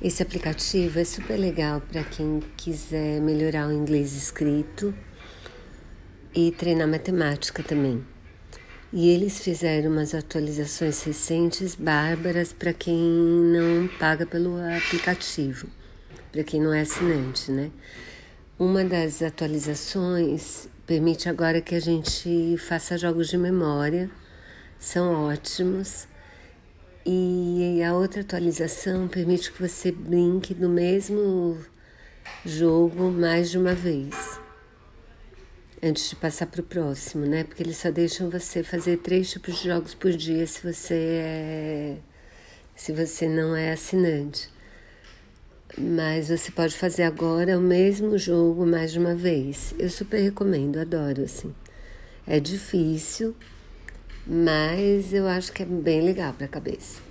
Esse aplicativo é super legal para quem quiser melhorar o inglês escrito e treinar matemática também. E eles fizeram umas atualizações recentes bárbaras para quem não paga pelo aplicativo, para quem não é assinante, né? Uma das atualizações permite agora que a gente faça jogos de memória, são ótimos e a outra atualização permite que você brinque do mesmo jogo mais de uma vez. Antes de passar para o próximo, né? Porque eles só deixam você fazer três tipos de jogos por dia se você é se você não é assinante. Mas você pode fazer agora o mesmo jogo mais de uma vez. Eu super recomendo, adoro assim. É difícil, mas eu acho que é bem legal para a cabeça.